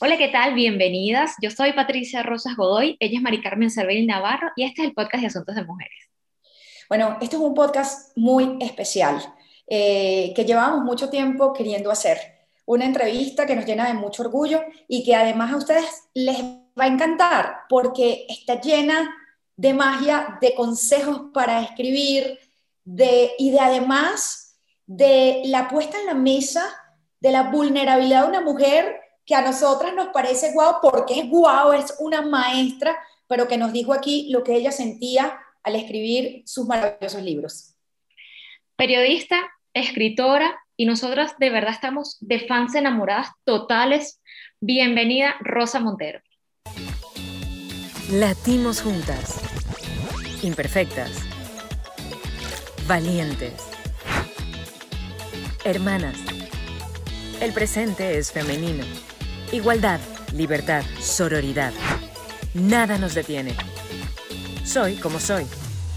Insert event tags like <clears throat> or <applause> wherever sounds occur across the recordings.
Hola, ¿qué tal? Bienvenidas. Yo soy Patricia Rosas Godoy, ella es Mari Carmen Cervel Navarro y este es el podcast de Asuntos de Mujeres. Bueno, esto es un podcast muy especial eh, que llevamos mucho tiempo queriendo hacer. Una entrevista que nos llena de mucho orgullo y que además a ustedes les va a encantar porque está llena de magia, de consejos para escribir de, y de además de la puesta en la mesa de la vulnerabilidad de una mujer que a nosotras nos parece guau porque es guau, es una maestra, pero que nos dijo aquí lo que ella sentía al escribir sus maravillosos libros. Periodista, escritora, y nosotras de verdad estamos de fans enamoradas totales. Bienvenida, Rosa Montero. Latimos juntas, imperfectas, valientes, hermanas. El presente es femenino. Igualdad, libertad, sororidad. Nada nos detiene. Soy como soy.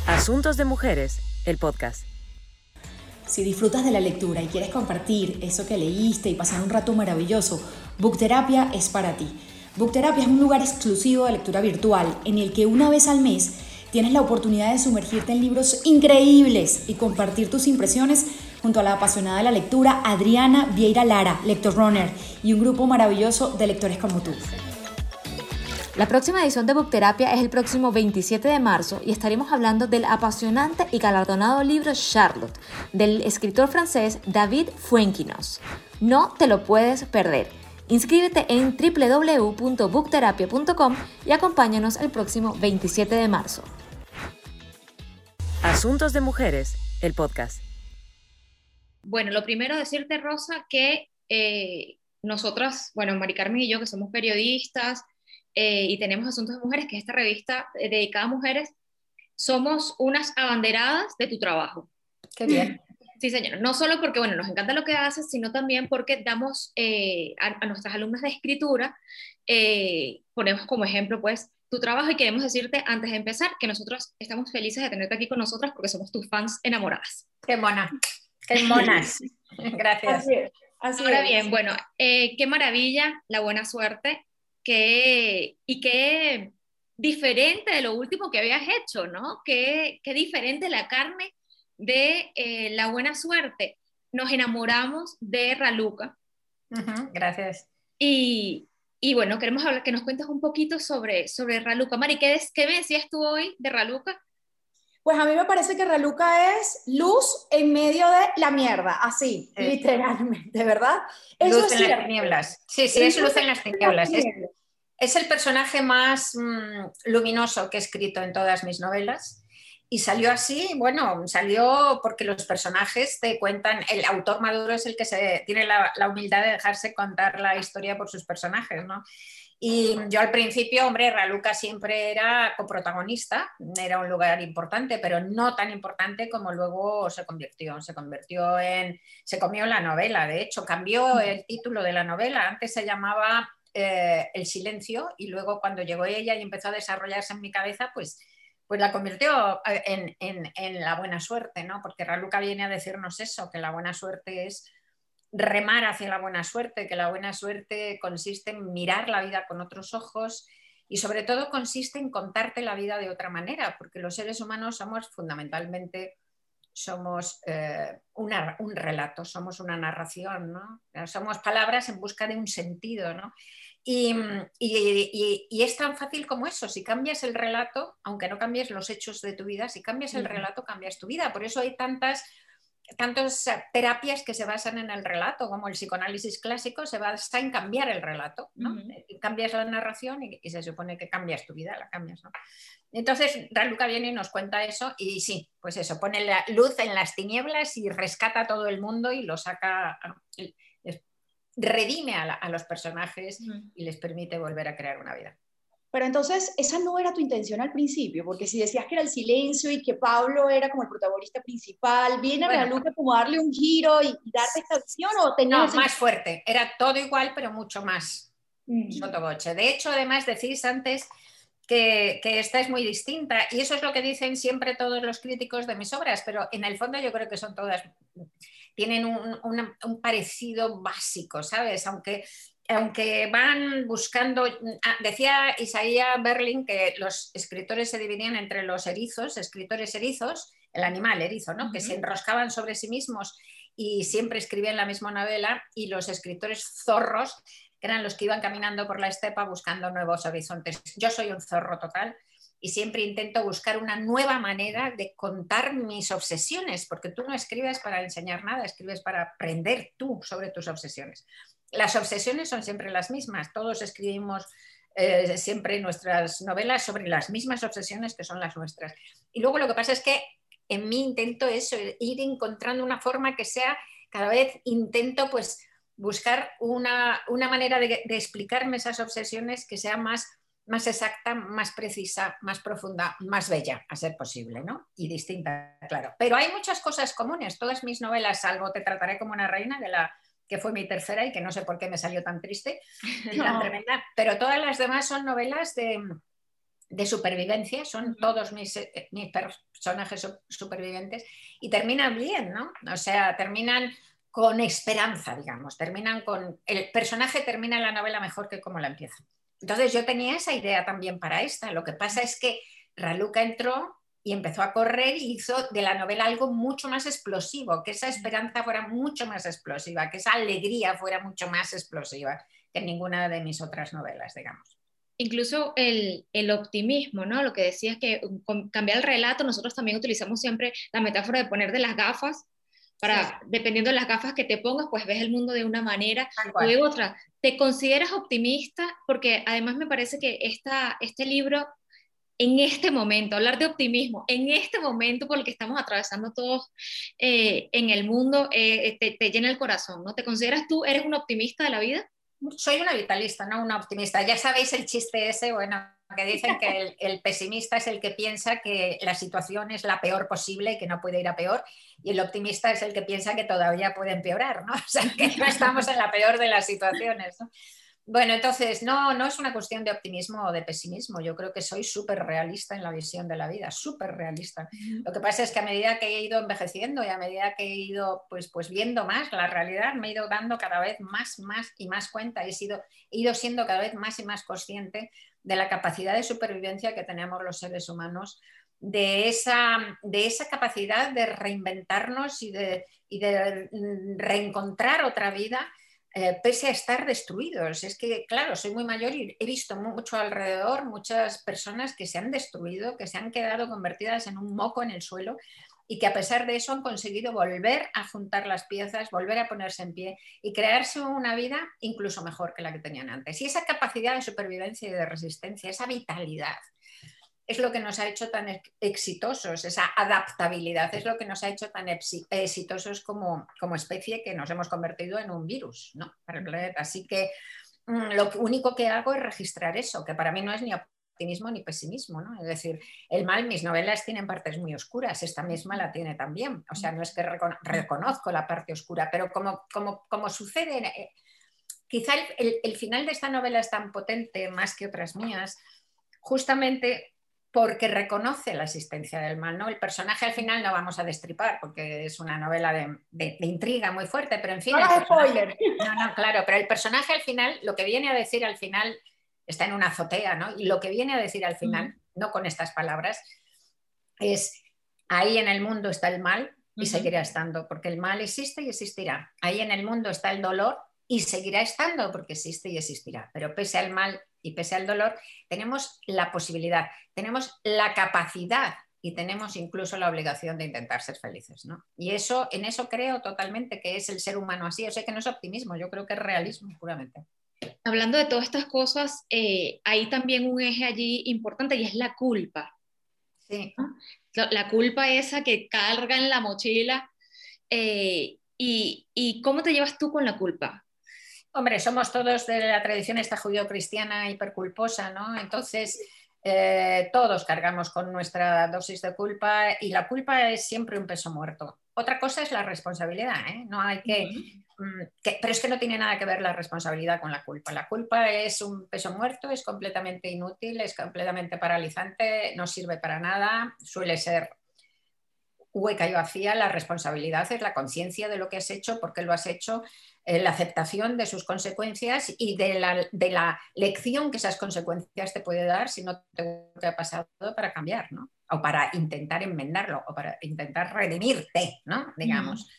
Asuntos de Mujeres, el podcast. Si disfrutas de la lectura y quieres compartir eso que leíste y pasar un rato maravilloso, Bookterapia es para ti. Bookterapia es un lugar exclusivo de lectura virtual en el que una vez al mes tienes la oportunidad de sumergirte en libros increíbles y compartir tus impresiones junto a la apasionada de la lectura Adriana Vieira Lara, Lector Runner, y un grupo maravilloso de lectores como tú. La próxima edición de Bookterapia es el próximo 27 de marzo y estaremos hablando del apasionante y galardonado libro Charlotte, del escritor francés David Fuenquinos. No te lo puedes perder. Inscríbete en www.bookterapia.com y acompáñanos el próximo 27 de marzo. Asuntos de Mujeres, el podcast. Bueno, lo primero decirte, Rosa, que eh, nosotras, bueno, Mari Carmen y yo, que somos periodistas eh, y tenemos Asuntos de Mujeres, que es esta revista eh, dedicada a mujeres, somos unas abanderadas de tu trabajo. Qué bien. Sí, señora. No solo porque, bueno, nos encanta lo que haces, sino también porque damos a, a, nuestras alumnas de escritura, ponemos como ejemplo, pues, tu trabajo y queremos decirte antes de empezar que nosotros estamos felices de tenerte aquí con nosotras porque somos tus fans enamoradas. Qué mona. Qué monas. <laughs> Gracias. Ahora bien, bueno, eh, qué maravilla la buena suerte qué, y qué diferente de lo último que habías hecho, ¿no? Qué, qué diferente la carne de eh, la buena suerte. Nos enamoramos de Raluca. gracias. Y, y, bueno, queremos hablar, que nos cuentes un poquito sobre, sobre Raluca. Mari, ¿qué, ¿qué me decías tú hoy de Raluca? Pues a mí me parece que Raluca es luz en medio de la mierda, así, literalmente, ¿verdad? luz en las tinieblas. Sí, sí, es luz en las tinieblas. Es, el personaje más mm, luminoso que he escrito en todas mis novelas. Y salió así, bueno, salió porque los personajes te cuentan, el autor maduro es el que se, tiene la, humildad de dejarse contar la historia por sus personajes, ¿no? Y yo al principio, hombre, Raluca siempre era coprotagonista, era un lugar importante, pero no tan importante como luego se convirtió. Se convirtió en, se comió la novela, de hecho, cambió el título de la novela. Antes se llamaba eh, El silencio y luego cuando llegó ella y empezó a desarrollarse en mi cabeza, pues, pues la convirtió eh, en, en, en la buena suerte, ¿no? Porque Raluca viene a decirnos eso, que la buena suerte es remar hacia la buena suerte, que la buena suerte consiste en mirar la vida con otros ojos y sobre todo consiste en contarte la vida de otra manera, porque los seres humanos somos fundamentalmente somos eh, un relato, somos una narración, ¿no? somos palabras en busca de un sentido. ¿no? Y, y, y, es tan fácil como eso, si cambias el relato, aunque no cambies los hechos de tu vida, si cambias el relato, cambias tu vida. Por eso hay tantas tantas terapias que se basan en el relato, como el psicoanálisis clásico, se basa en cambiar el relato, ¿no? Cambias la narración y, se supone que cambias tu vida, la cambias, ¿no? Entonces, Raluca viene y nos cuenta eso y sí, pues eso, pone la luz en las tinieblas y rescata a todo el mundo y lo saca, redime a, los personajes y les permite volver a crear una vida. Pero entonces, esa no era tu intención al principio, porque si decías que era el silencio y que Pablo era como el protagogonista principal, ¿viene bueno, Raluca como darle un giro y, y darte esta visión o tenías... No, más fuerte, era todo igual, pero mucho más mm. sotoboche. De hecho, además decís antes que, que, esta es muy distinta y eso es lo que dicen siempre todos los críticos de mis obras, pero en el fondo yo creo que son todas, tienen un, un, un parecido básico, ¿sabes? Aunque aunque van buscando, ah, decía Isaías Berlin que los escritores se dividían entre los erizos, escritores erizos, el animal erizo, ¿no? que se enroscaban sobre sí mismos y siempre escribían la misma novela, y los escritores zorros, que eran los que iban caminando por la estepa buscando nuevos horizontes. Yo soy un zorro total y siempre intento buscar una nueva manera de contar mis obsesiones, porque tú no escribes para enseñar nada, escribes para aprender tú sobre tus obsesiones. Las obsesiones son siempre las mismas, todos escribimos eh, siempre nuestras novelas sobre las mismas obsesiones que son las nuestras. Y luego lo que pasa es que en mí intento eso, ir encontrando una forma que sea, cada vez intento pues buscar una, manera de, de explicarme esas obsesiones que sea más más exacta, más precisa, más profunda, más bella, a ser posible, ¿no? Y distinta, claro. Pero hay muchas cosas comunes. Todas mis novelas, salvo Te trataré como una reina, de la que fue mi tercera y que no sé por qué me salió tan triste, tremenda, pero todas las demás son novelas de, supervivencia, son todos mis, eh, mis personajes supervivientes y terminan bien, ¿no? O sea, terminan con esperanza, digamos, terminan con... El personaje termina la novela mejor que como la empieza. Entonces yo tenía esa idea también para esta. Lo que pasa es que Raluca entró y empezó a correr y hizo de la novela algo mucho más explosivo, que esa esperanza fuera mucho más explosiva, que esa alegría fuera mucho más explosiva que ninguna de mis otras novelas, digamos. Incluso el, optimismo, ¿no? Lo que decías que cambiar el relato, nosotros también utilizamos siempre la metáfora de poner de las gafas para, dependiendo de las gafas que te pongas, pues ves el mundo de una manera o de otra. ¿Te consideras optimista? Porque además me parece que esta, este libro, en este momento, hablar de optimismo, en este momento por el que estamos atravesando todos eh, en el mundo, eh, te, te llena el corazón, ¿no? ¿Te consideras tú, eres un optimista de la vida? Soy una vitalista, no una optimista. Ya sabéis el chiste ese, bueno, que dicen que el, pesimista es el que piensa que la situación es la peor posible y que no puede ir a peor, y el optimista es el que piensa que todavía puede empeorar, ¿no? <laughs> O sea, que no estamos en la peor de las situaciones. ¿no? Bueno, entonces, no, no es una cuestión de optimismo o de pesimismo. Yo creo que soy súper realista en la visión de la vida, súper realista. Lo que pasa es que a medida que he ido envejeciendo y a medida que he ido pues, pues viendo más la realidad, me he ido dando cada vez más, más y más cuenta. He, sido, he ido siendo cada vez más y más consciente de la capacidad de supervivencia que tenemos los seres humanos, de esa, de esa capacidad de reinventarnos y de, y de reencontrar otra vida eh, pese a estar destruidos. Es que, claro, soy muy mayor y he visto mucho alrededor muchas personas que se han destruido, que se han quedado convertidas en un moco en el suelo y que a pesar de eso han conseguido volver a juntar las piezas, volver a ponerse en pie y crearse una vida incluso mejor que la que tenían antes. Y esa capacidad de supervivencia y de resistencia, esa vitalidad, es lo que nos ha hecho tan exitosos, esa adaptabilidad es lo que nos ha hecho tan exitosos como, como especie que nos hemos convertido en un virus ¿no? para el planeta. Así que mm, lo único que hago es registrar eso, que para mí no es ni optimismo ni pesimismo. ¿no? Es decir, el mal, mis novelas tienen partes muy oscuras, esta misma la tiene también. O sea, no es que reconozco la parte oscura, pero como, como, como sucede, eh, quizá el, el final de esta novela es tan potente más que otras mías, justamente porque reconoce la existencia del mal. ¿no? El personaje al final no vamos a destripar porque es una novela de, intriga muy fuerte, pero en fin... No, spoiler. no, no, claro, pero el personaje al final, lo que viene a decir al final, está en una azotea, ¿no? Y lo que viene a decir al final, no con estas palabras, es, ahí en el mundo está el mal y seguirá estando, porque el mal existe y existirá. Ahí en el mundo está el dolor y seguirá estando porque existe y existirá. Pero pese al mal y pese al dolor, tenemos la posibilidad, tenemos la capacidad y tenemos incluso la obligación de intentar ser felices. ¿no? Y eso, en eso creo totalmente que es el ser humano así. Yo sé que no es optimismo, yo creo que es realismo puramente. Hablando de todas estas cosas, eh, hay también un eje allí importante y es la culpa. Sí. La, culpa esa que carga en la mochila. Eh, y, ¿Y cómo te llevas tú con la culpa? Hombre, somos todos de la tradición esta judío-cristiana hiperculposa, ¿no? Entonces, eh, todos cargamos con nuestra dosis de culpa y la culpa es siempre un peso muerto. Otra cosa es la responsabilidad, ¿eh? No hay mm, que, Pero es que no tiene nada que ver la responsabilidad con la culpa. La culpa es un peso muerto, es completamente inútil, es completamente paralizante, no sirve para nada, suele ser hueca y vacía, la responsabilidad es la conciencia de lo que has hecho, por qué lo has hecho, eh, la aceptación de sus consecuencias y de la, lección que esas consecuencias te puede dar si no te, ha pasado para cambiar, ¿no? O para intentar enmendarlo, o para intentar redimirte, ¿no? Digamos.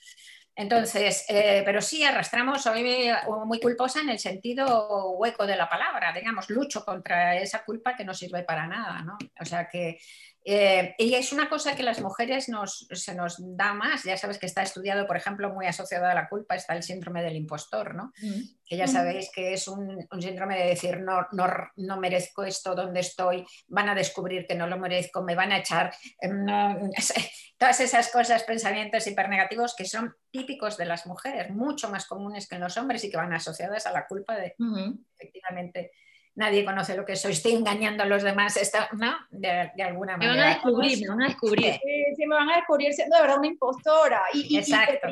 Entonces, eh, pero sí arrastramos, soy muy culposa en el sentido hueco de la palabra, digamos, lucho contra esa culpa que no sirve para nada, ¿no? O sea que eh, y es una cosa que las mujeres nos, se nos da más, ya sabes que está estudiado, por ejemplo, muy asociado a la culpa, está el síndrome del impostor, ¿no? Mm. que ya mm. sabéis que es un, síndrome de decir, no, no, no, merezco esto donde estoy, van a descubrir que no lo merezco, me van a echar, em, todas esas cosas, pensamientos hipernegativos que son típicos de las mujeres, mucho más comunes que en los hombres y que van asociadas a la culpa de, efectivamente, nadie conoce lo que soy, estoy engañando a los demás, ¿no? De, alguna manera. Me van a descubrir, me van a descubrir. Sí, me van a descubrir siendo de verdad una impostora. Y, Exacto.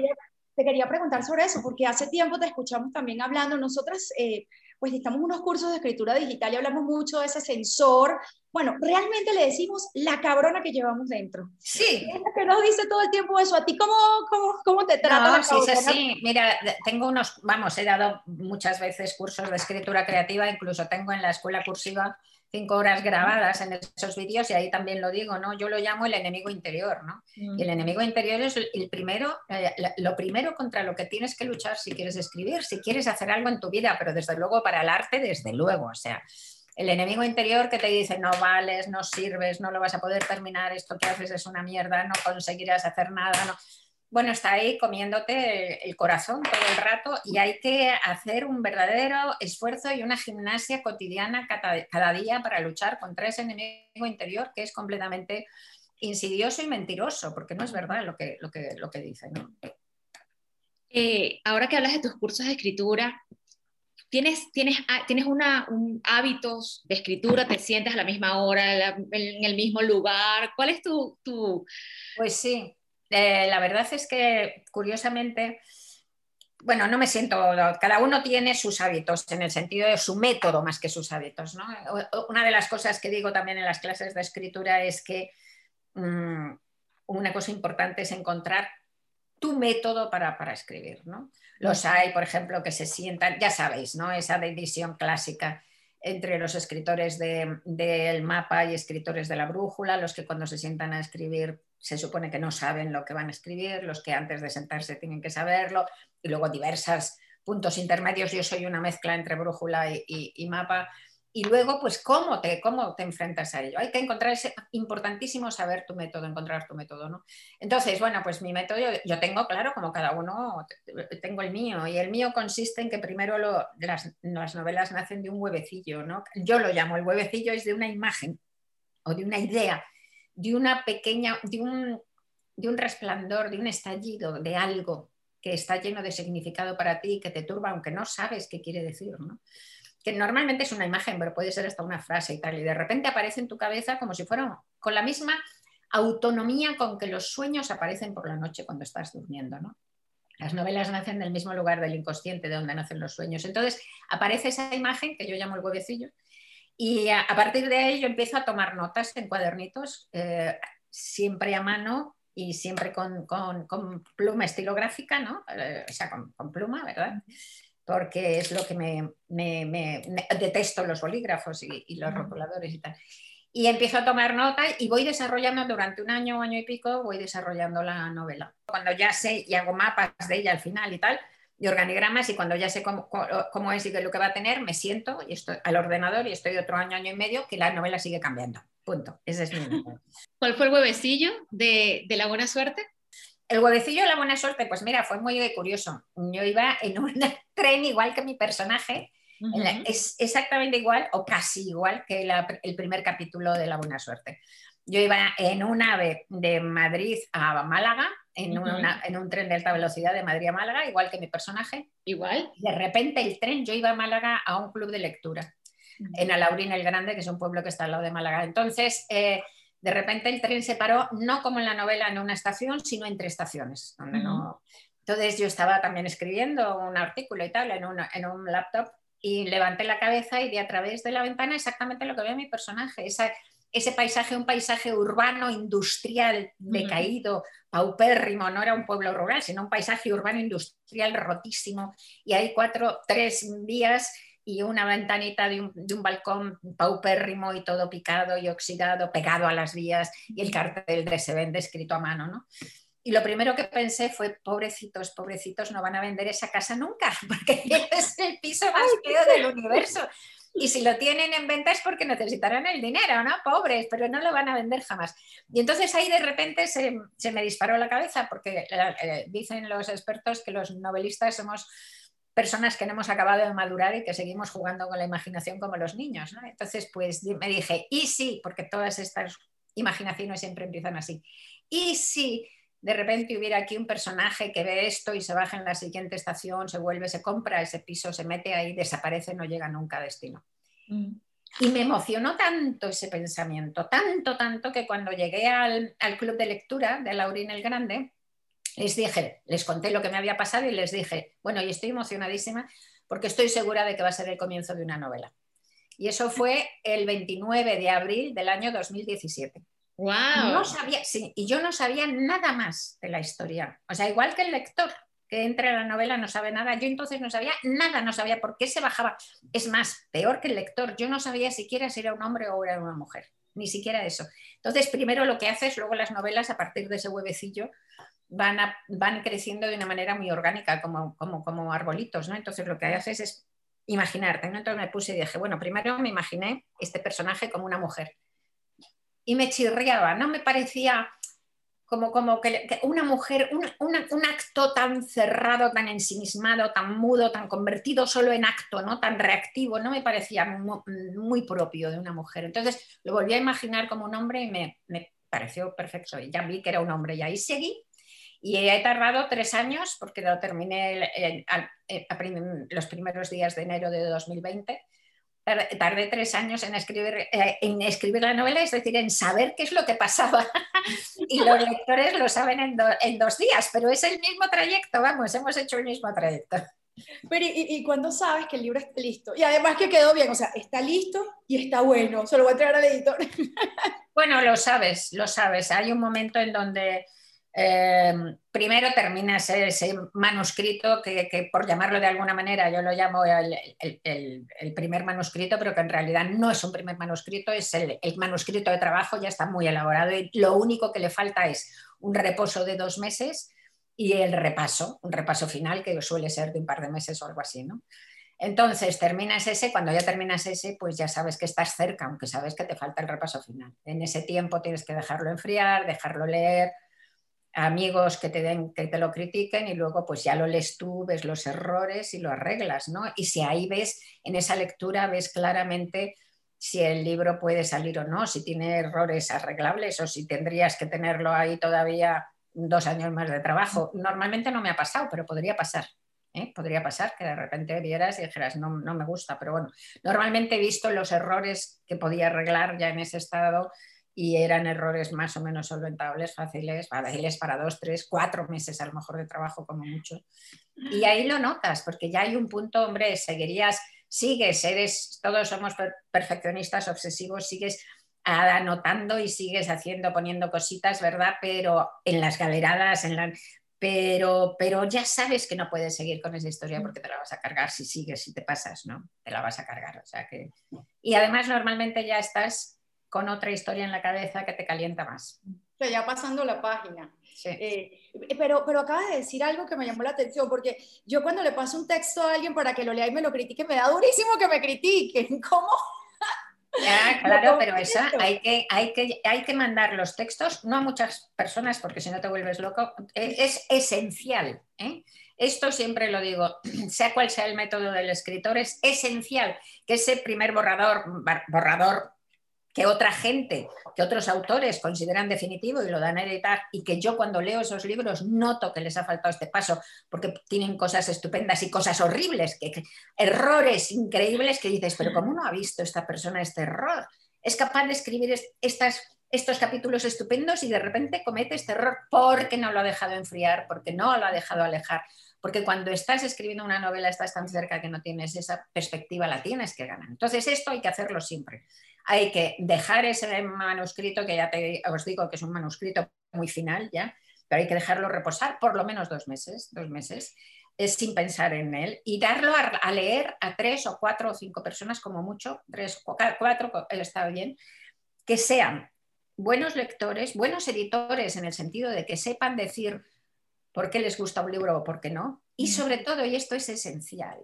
te, quería, preguntar sobre eso, porque hace tiempo te escuchamos también hablando, nosotras... Eh, pues estamos unos cursos de escritura digital y hablamos mucho de ese sensor. Bueno, realmente le decimos la cabrona que llevamos dentro. Sí. Es que nos dice todo el tiempo eso. ¿A ti cómo, cómo, cómo te trata no, sí, sí, sí. Mira, tengo unos, vamos, he dado muchas veces cursos de escritura creativa, incluso tengo en la escuela cursiva cinco horas grabadas en esos vídeos y ahí también lo digo, ¿no? Yo lo llamo el enemigo interior, ¿no? Y el mm. enemigo interior es el, primero, eh, lo primero contra lo que tienes que luchar si quieres escribir, si quieres hacer algo en tu vida, pero desde luego para el arte, desde luego, o sea, el enemigo interior que te dice no vales, no sirves, no lo vas a poder terminar, esto que haces es una mierda, no conseguirás hacer nada, no bueno, está ahí comiéndote el corazón todo el rato y hay que hacer un verdadero esfuerzo y una gimnasia cotidiana cada, día para luchar contra ese enemigo interior que es completamente insidioso y mentiroso, porque no es verdad lo que, lo que, lo que dice. Eh, ahora que hablas de tus cursos de escritura, ¿tienes, tienes, ah, tienes un hábitos de escritura? ¿Te sientes a la misma hora, en el mismo lugar? ¿Cuál es tu...? tu... Pues sí, eh, la verdad es que, curiosamente, bueno, no me siento, cada uno tiene sus hábitos en el sentido de su método más que sus hábitos. Una de las cosas que digo también en las clases de escritura es que mm, una cosa importante es encontrar tu método para, escribir. Los hay, por ejemplo, que se sientan, ya sabéis, ¿no? esa división clásica entre los escritores del mapa y escritores de la brújula, los que cuando se sientan a escribir se supone que no saben lo que van a escribir, los que antes de sentarse tienen que saberlo, y luego diversos puntos intermedios. Yo soy una mezcla entre brújula y, mapa. Y luego, pues, ¿cómo te, ¿cómo te enfrentas a ello? Hay que encontrar, es importantísimo saber tu método, encontrar tu método, ¿no? Entonces, bueno, pues mi método, yo, tengo, claro, como cada uno, tengo el mío, y el mío consiste en que primero las, las novelas nacen de un huevecillo, ¿no? Yo lo llamo, el huevecillo es de una imagen o de una idea de una pequeña, de un, de un resplandor, de un estallido, de algo que está lleno de significado para ti, que te turba, aunque no sabes qué quiere decir, ¿no? Que normalmente es una imagen, pero puede ser hasta una frase y tal, y de repente aparece en tu cabeza como si fuera con la misma autonomía con que los sueños aparecen por la noche cuando estás durmiendo, ¿no? Las novelas nacen del mismo lugar del inconsciente de donde nacen los sueños. Entonces aparece esa imagen que yo llamo el huevecillo, y a, partir de ahí yo empiezo a tomar notas en cuadernitos, eh, siempre a mano y siempre con, pluma estilográfica, ¿no? Eh, o sea, con, pluma, ¿verdad? Porque es lo que me, detesto los bolígrafos y, los rotuladores y tal. Y empiezo a tomar notas y voy desarrollando durante un año, año y pico, voy desarrollando la novela. Cuando ya sé y hago mapas de ella al final y tal, de organigramas y cuando ya sé cómo, cómo, es y qué lo que va a tener, me siento y estoy al ordenador y estoy otro año, año y medio que la novela sigue cambiando. Punto. Ese es mi <laughs> ¿Cuál fue el huevecillo de, de, la buena suerte? El huevecillo de la buena suerte, pues mira, fue muy curioso. Yo iba en un <laughs> tren igual que mi personaje, es exactamente igual o casi igual que el primer capítulo de la buena suerte. Yo iba en un ave de Madrid a Málaga, en, un tren de alta velocidad de Madrid a Málaga, igual que mi personaje. Igual. De repente el tren, yo iba a Málaga a un club de lectura, en Alaurín el Grande, que es un pueblo que está al lado de Málaga. Entonces, eh, de repente el tren se paró, no como en la novela en una estación, sino entre estaciones. Donde no... Entonces yo estaba también escribiendo un artículo y tal en, en un laptop y levanté la cabeza y vi a través de la ventana exactamente lo que veía mi personaje, esa ese paisaje, un paisaje urbano, industrial, decaído, paupérrimo, no era un pueblo rural, sino un paisaje urbano, industrial, rotísimo, y hay cuatro, tres vías y una ventanita de un, de un, balcón paupérrimo y todo picado y oxidado, pegado a las vías, y el cartel de se vende escrito a mano, ¿no? Y lo primero que pensé fue, pobrecitos, pobrecitos, no van a vender esa casa nunca, <laughs> porque es el piso más feo del universo. Y si lo tienen en venta es porque necesitarán el dinero, ¿no? Pobres, pero no lo van a vender jamás. Y entonces ahí de repente se, se me disparó la cabeza, porque eh, dicen los expertos que los novelistas somos personas que no hemos acabado de madurar y que seguimos jugando con la imaginación como los niños, ¿no? Entonces, pues me dije, y sí, porque todas estas imaginaciones siempre empiezan así, y si de repente hubiera aquí un personaje que ve esto y se baja en la siguiente estación, se vuelve, se compra ese piso, se mete ahí, desaparece, no llega nunca a destino. Mm. Y me emocionó tanto ese pensamiento, tanto, tanto, que cuando llegué al, club de lectura de Laurín el Grande, les dije, les conté lo que me había pasado y les dije, bueno, y estoy emocionadísima porque estoy segura de que va a ser el comienzo de una novela. Y eso fue el 29 de abril del año 2017. Wow. No sabía, sí, y yo no sabía nada más de la historia. O sea, igual que el lector que entra a la novela no sabe nada, yo entonces no sabía nada, no sabía por qué se bajaba. Es más, peor que el lector, yo no sabía siquiera si era un hombre o era una mujer, ni siquiera eso. Entonces, primero lo que haces, luego las novelas a partir de ese huevecillo van, van creciendo de una manera muy orgánica, como, como, como arbolitos, ¿no? Entonces lo que haces es imaginarte, ¿no? Entonces me puse y dije, bueno, primero me imaginé este personaje como una mujer y me chirriaba, no me parecía como, como que, una mujer, un, acto tan cerrado, tan ensimismado, tan mudo, tan convertido solo en acto, ¿no? tan reactivo, no me parecía muy, propio de una mujer. Entonces lo volví a imaginar como un hombre y me, pareció perfecto. Y ya vi que era un hombre y ahí seguí. Y he tardado tres años porque lo terminé los primeros días de enero de 2020 tardé tres años en escribir, eh, en escribir la novela, es decir, en saber qué es lo que pasaba. <laughs> y los lectores lo saben en, dos días, pero es el mismo trayecto, vamos, hemos hecho el mismo trayecto. Pero ¿y, y cuándo sabes que el libro está listo? Y además que quedó bien, o sea, está listo y está bueno, se lo voy a entregar al editor. <laughs> bueno, lo sabes, lo sabes. Hay un momento en donde Em, primero termina ese, manuscrito que, por llamarlo de alguna manera, yo lo llamo el, primer manuscrito, pero que en realidad no es un primer manuscrito, es el, manuscrito de trabajo, ya está muy elaborado y lo único que le falta es un reposo de dos meses y el repaso, un repaso final que suele ser de un par de meses o algo así, ¿no? Entonces terminas ese, cuando ya terminas ese, pues ya sabes que estás cerca, aunque sabes que te falta el repaso final. En ese tiempo tienes que dejarlo enfriar, dejarlo leer, amigos que te, den, que te lo critiquen y luego pues ya lo lees tú, ves los errores y lo arreglas, ¿no? Y si ahí ves, en esa lectura ves claramente si el libro puede salir o no, si tiene errores arreglables o si tendrías que tenerlo ahí todavía dos años más de trabajo. Normalmente no me ha pasado, pero podría pasar. ¿eh? Podría pasar que de repente vieras y dijeras, no, no me gusta, pero bueno, normalmente he visto los errores que podía arreglar ya en ese estado y eran errores más o menos solventables, fáciles, fáciles para dos, tres, cuatro meses a lo mejor de trabajo como mucho. Y ahí lo notas, porque ya hay un punto, hombre, seguirías, sigues, eres, todos somos perfeccionistas obsesivos, sigues anotando y sigues haciendo, poniendo cositas, ¿verdad? Pero en las galeradas, en la... Pero, pero ya sabes que no puedes seguir con esa historia porque te la vas a cargar si sigues, si te pasas, ¿no? Te la vas a cargar. O sea que... Y además normalmente ya estás con otra historia en la cabeza que te calienta más. O sea, ya pasando la página. Eh, pero, pero acabas de decir algo que me llamó la atención, porque yo cuando le paso un texto a alguien para que lo lea y me lo critique, me da durísimo que me critiquen. <laughs> ¿Cómo? Ya, claro, pero eso hay que, hay, que, hay que mandar los textos, no a muchas personas, porque si no te vuelves loco, e, es, esencial. ¿eh? Esto siempre lo digo, <clears throat> sea cual sea el método del escritor, es esencial que ese primer borrador, borrador que otra gente, que otros autores consideran definitivo y lo dan a editar, y que yo cuando leo esos libros noto que les ha faltado este paso, porque tienen cosas estupendas y cosas horribles, que, errores increíbles que dices, pero ¿cómo no ha visto esta persona este error? Es capaz de escribir estos capítulos estupendos y de repente comete este error porque no lo ha dejado enfriar, porque no lo ha dejado alejar, porque cuando estás escribiendo una novela estás tan cerca que no tienes esa perspectiva, la tienes que ganar. Entonces esto hay que hacerlo siempre hay que dejar ese manuscrito, que ya te, os digo que es un manuscrito muy final ya, pero hay que dejarlo reposar por lo menos dos meses, dos meses, es sin pensar en él, y darlo a, leer a tres o cuatro o cinco personas como mucho, tres o cuatro, está bien, que sean buenos lectores, buenos editores en el sentido de que sepan decir por qué les gusta un libro o por qué no, y sobre todo, y esto es esencial,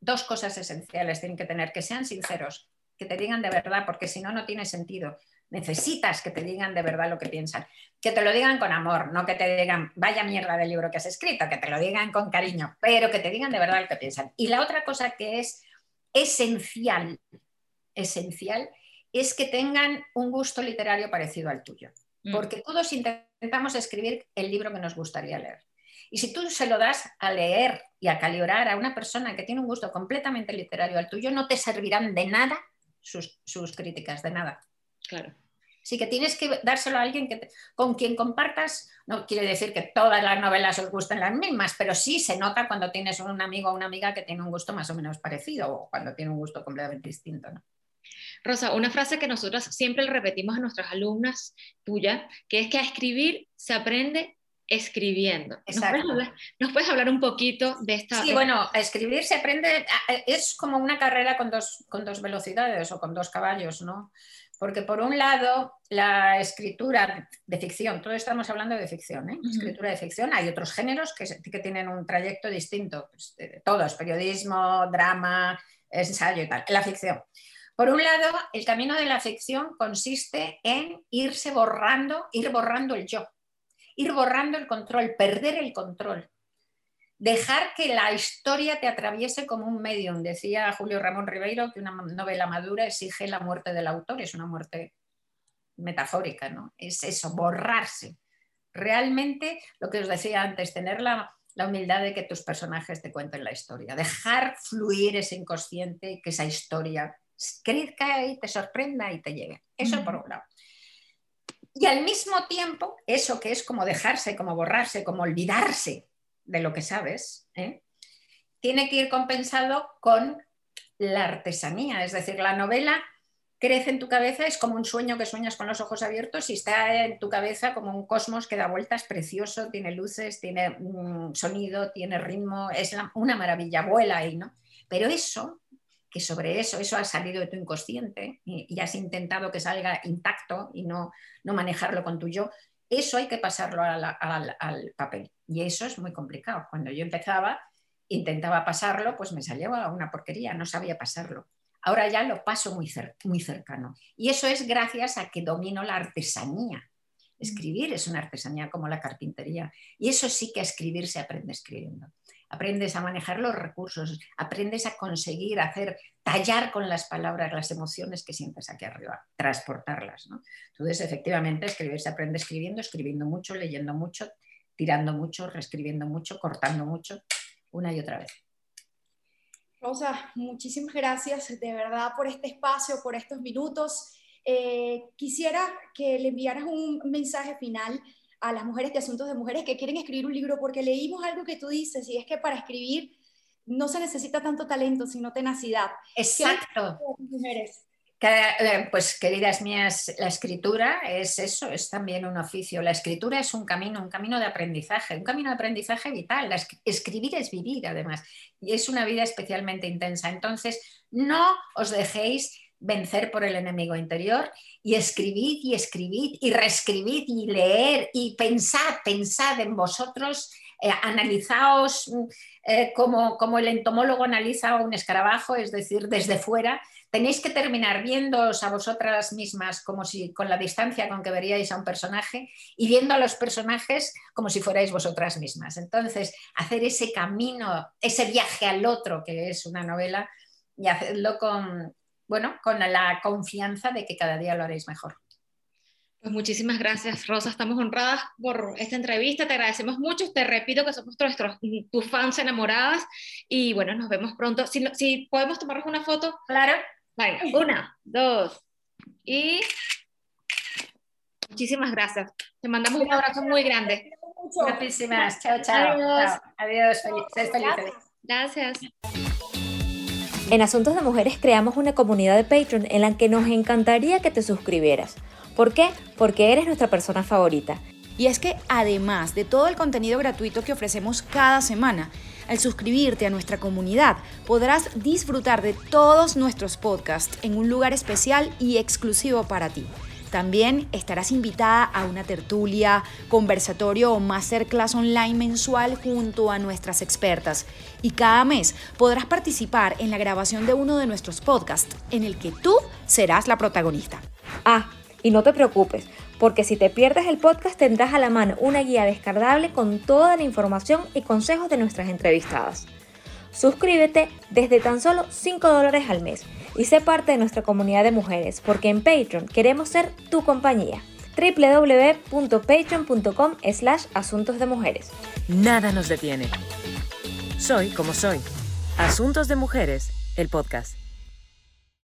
dos cosas esenciales tienen que tener, que sean sinceros, que te digan de verdad, porque si no, no tiene sentido. Necesitas que te digan de verdad lo que piensan. Que te lo digan con amor, no que te digan, vaya mierda del libro que has escrito, que te lo digan con cariño, pero que te digan de verdad lo que piensan. Y la otra cosa que es esencial, esencial, es que tengan un gusto literario parecido al tuyo. Mm. Porque todos intentamos escribir el libro que nos gustaría leer. Y si tú se lo das a leer y a calibrar a una persona que tiene un gusto completamente literario al tuyo, no te servirán de nada sus, críticas, de nada. Claro. Así que tienes que dárselo a alguien que con quien compartas. No quiere decir que todas las novelas os gusten las mismas, pero sí se nota cuando tienes un amigo o una amiga que tiene un gusto más o menos parecido o cuando tiene un gusto completamente distinto. Rosa, una frase que nosotros siempre repetimos a nuestras alumnas tuya, que es que a escribir se aprende escribiendo. ¿Nos puedes, hablar, un poquito de esta? Sí, bueno, escribir se aprende, es como una carrera con dos, con dos velocidades o con dos caballos, ¿no? Porque por un lado, la escritura de ficción, todo estamos hablando de ficción, ¿eh? escritura de ficción, hay otros géneros que, que tienen un trayecto distinto, pues, todos, periodismo, drama, ensayo y tal, la ficción. Por un lado, el camino de la ficción consiste en irse borrando, ir borrando el yo, ir borrando el control, perder el control. Dejar que la historia te atraviese como un medium. Decía Julio Ramón Ribeiro que una novela madura exige la muerte del autor, es una muerte metafórica, ¿no? Es eso, borrarse. Realmente, lo que os decía antes, tener la, humildad de que tus personajes te cuenten la historia, dejar fluir ese inconsciente, que esa historia crezca y te sorprenda y te llegue. Eso por un lado. Y al mismo tiempo, eso que es como dejarse, como borrarse, como olvidarse de lo que sabes, ¿eh? tiene que ir compensado con la artesanía. Es decir, la novela crece en tu cabeza, es como un sueño que sueñas con los ojos abiertos y está en tu cabeza como un cosmos que da vueltas precioso, tiene luces, tiene mm, sonido, tiene ritmo, es una maravilla, vuela ahí, ¿no? Pero eso que sobre eso, eso ha salido de tu inconsciente y, has intentado que salga intacto y no, no manejarlo con tu yo, eso hay que pasarlo al, papel. Y eso es muy complicado. Cuando yo empezaba, intentaba pasarlo, pues me salía una porquería, no sabía pasarlo. Ahora ya lo paso muy, muy cercano. Y eso es gracias a que domino la artesanía. Escribir es una artesanía como la carpintería. Y eso sí que a escribir se aprende escribiendo aprendes a manejar los recursos, aprendes a conseguir hacer, tallar con las palabras las emociones que sientes aquí arriba, transportarlas. Entonces, efectivamente, escribir se aprende escribiendo, escribiendo mucho, leyendo mucho, tirando mucho, reescribiendo mucho, cortando mucho, una y otra vez. Rosa, muchísimas gracias de verdad por este espacio, por estos minutos. Eh, quisiera que le enviaras un mensaje final a las mujeres de asuntos de mujeres que quieren escribir un libro, porque leímos algo que tú dices, y es que para escribir no se necesita tanto talento, sino tenacidad. Exacto. Mujeres? Eh, pues queridas mías, la escritura es eso, es también un oficio. La escritura es un camino, un camino de aprendizaje, un camino de aprendizaje vital. escribir es vivir, además, y es una vida especialmente intensa. Entonces, no os dejéis vencer por el enemigo interior y escribid y escribid y reescribid y leer y pensad, pensad en vosotros, eh, analizaos mm, eh, como, como, el entomólogo analiza un escarabajo, es decir, desde fuera. Tenéis que terminar viéndoos a vosotras mismas como si con la distancia con que veríais a un personaje y viendo a los personajes como si fuerais vosotras mismas. Entonces, hacer ese camino, ese viaje al otro, que es una novela, y hacerlo con, bueno, con la confianza de que cada día lo haréis mejor. Pues muchísimas gracias, Rosa. Estamos honradas por esta entrevista. Te agradecemos mucho. Te repito que somos nuestros, tus fans enamoradas. Y bueno, nos vemos pronto. Si, si podemos tomarnos una foto. Claro. una, dos. Y muchísimas gracias. Te mandamos un abrazo muy grande. Muchísimas. Chao, chao. Adiós. Adiós. Felices. Gracias. En Asuntos de Mujeres creamos una comunidad de Patreon en la que nos encantaría que te suscribieras. ¿Por qué? Porque eres nuestra persona favorita. Y es que además de todo el contenido gratuito que ofrecemos cada semana, al suscribirte a nuestra comunidad podrás disfrutar de todos nuestros podcasts en un lugar especial y exclusivo para ti. También estarás invitada a una tertulia, conversatorio o masterclass online mensual junto a nuestras expertas. Y cada mes podrás participar en la grabación de uno de nuestros podcasts en el que tú serás la protagonista. Ah, y no te preocupes, porque si te pierdes el podcast tendrás a la mano una guía descargable con toda la información y consejos de nuestras entrevistadas. Suscríbete desde tan solo 5 dólares al mes y sé parte de nuestra comunidad de mujeres, porque en Patreon queremos ser tu compañía www.patreon.com slash asuntos de mujeres. Nada nos detiene. Soy como soy. Asuntos de Mujeres, el podcast.